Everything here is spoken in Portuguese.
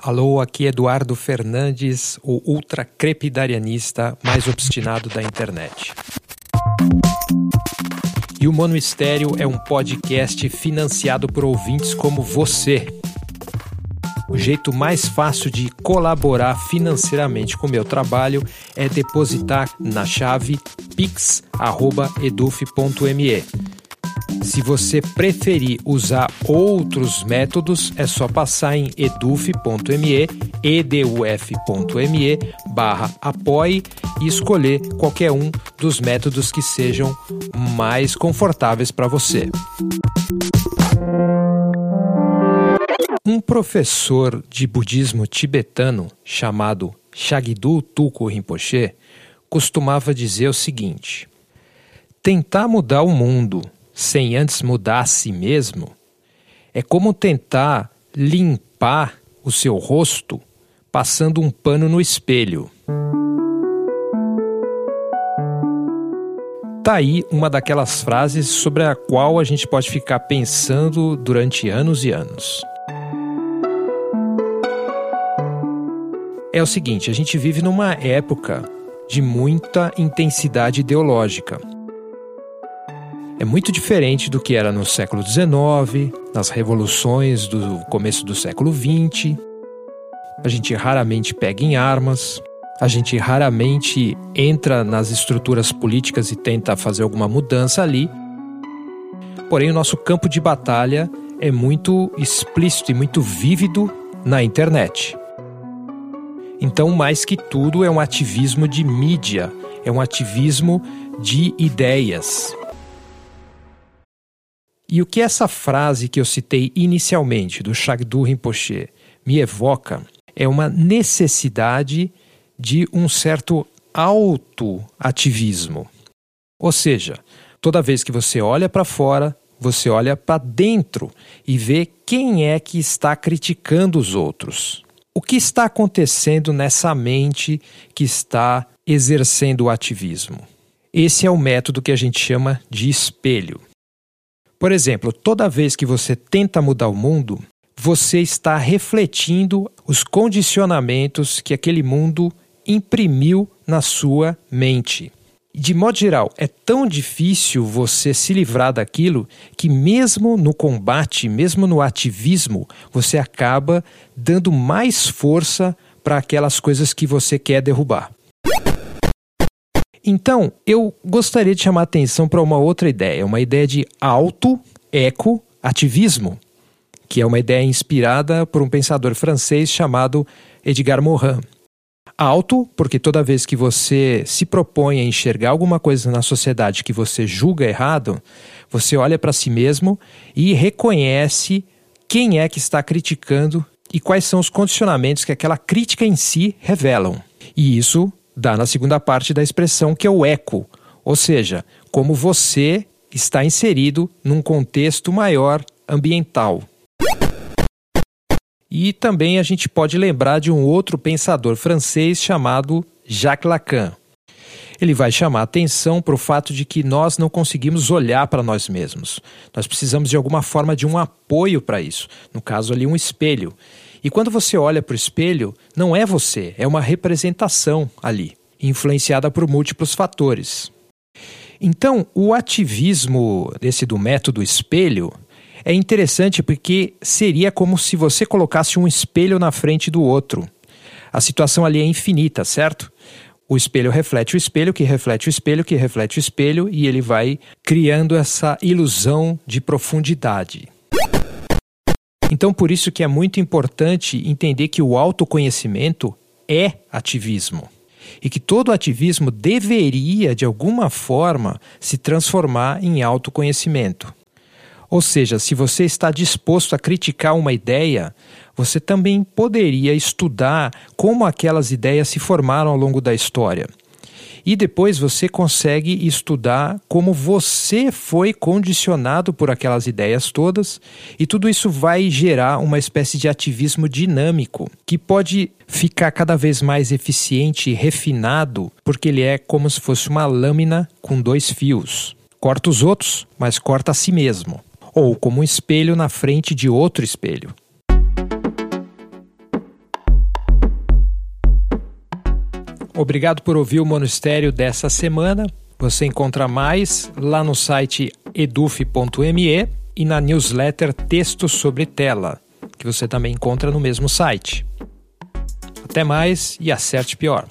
Alô, aqui é Eduardo Fernandes, o ultra crepidarianista mais obstinado da internet. E o Mono Estéreo é um podcast financiado por ouvintes como você. O jeito mais fácil de colaborar financeiramente com o meu trabalho é depositar na chave pix.eduf.me. Se você preferir usar outros métodos, é só passar em eduf.me, eduf.me barra apoie e escolher qualquer um dos métodos que sejam mais confortáveis para você. Um professor de budismo tibetano chamado Shagdu Tuku Rinpoche costumava dizer o seguinte: tentar mudar o mundo sem antes mudar a si mesmo é como tentar limpar o seu rosto passando um pano no espelho. Tá aí uma daquelas frases sobre a qual a gente pode ficar pensando durante anos e anos. É o seguinte, a gente vive numa época de muita intensidade ideológica. É muito diferente do que era no século XIX, nas revoluções do começo do século XX. A gente raramente pega em armas, a gente raramente entra nas estruturas políticas e tenta fazer alguma mudança ali. Porém, o nosso campo de batalha é muito explícito e muito vívido na internet. Então, mais que tudo, é um ativismo de mídia, é um ativismo de ideias. E o que essa frase que eu citei inicialmente, do Shagdu Rinpoche, me evoca é uma necessidade de um certo autoativismo. Ou seja, toda vez que você olha para fora, você olha para dentro e vê quem é que está criticando os outros. O que está acontecendo nessa mente que está exercendo o ativismo? Esse é o método que a gente chama de espelho. Por exemplo, toda vez que você tenta mudar o mundo, você está refletindo os condicionamentos que aquele mundo imprimiu na sua mente. De modo geral, é tão difícil você se livrar daquilo que, mesmo no combate, mesmo no ativismo, você acaba dando mais força para aquelas coisas que você quer derrubar. Então, eu gostaria de chamar a atenção para uma outra ideia, uma ideia de auto-eco-ativismo, que é uma ideia inspirada por um pensador francês chamado Edgar Morin. Auto, porque toda vez que você se propõe a enxergar alguma coisa na sociedade que você julga errado, você olha para si mesmo e reconhece quem é que está criticando e quais são os condicionamentos que aquela crítica em si revelam. E isso dá na segunda parte da expressão, que é o eco, ou seja, como você está inserido num contexto maior ambiental. E também a gente pode lembrar de um outro pensador francês chamado Jacques Lacan. Ele vai chamar atenção para o fato de que nós não conseguimos olhar para nós mesmos. Nós precisamos de alguma forma de um apoio para isso. No caso ali, um espelho. E quando você olha para o espelho, não é você, é uma representação ali, influenciada por múltiplos fatores. Então, o ativismo desse do método espelho é interessante porque seria como se você colocasse um espelho na frente do outro. A situação ali é infinita, certo? O espelho reflete o espelho, que reflete o espelho, que reflete o espelho, e ele vai criando essa ilusão de profundidade. Então, por isso que é muito importante entender que o autoconhecimento é ativismo e que todo ativismo deveria, de alguma forma, se transformar em autoconhecimento. Ou seja, se você está disposto a criticar uma ideia, você também poderia estudar como aquelas ideias se formaram ao longo da história e depois você consegue estudar como você foi condicionado por aquelas ideias todas, e tudo isso vai gerar uma espécie de ativismo dinâmico que pode ficar cada vez mais eficiente e refinado, porque ele é como se fosse uma lâmina com dois fios. Corta os outros, mas corta a si mesmo. Ou como um espelho na frente de outro espelho. Obrigado por ouvir o Monistério dessa semana. Você encontra mais lá no site eduf.me e na newsletter Texto sobre Tela, que você também encontra no mesmo site. Até mais e acerte pior.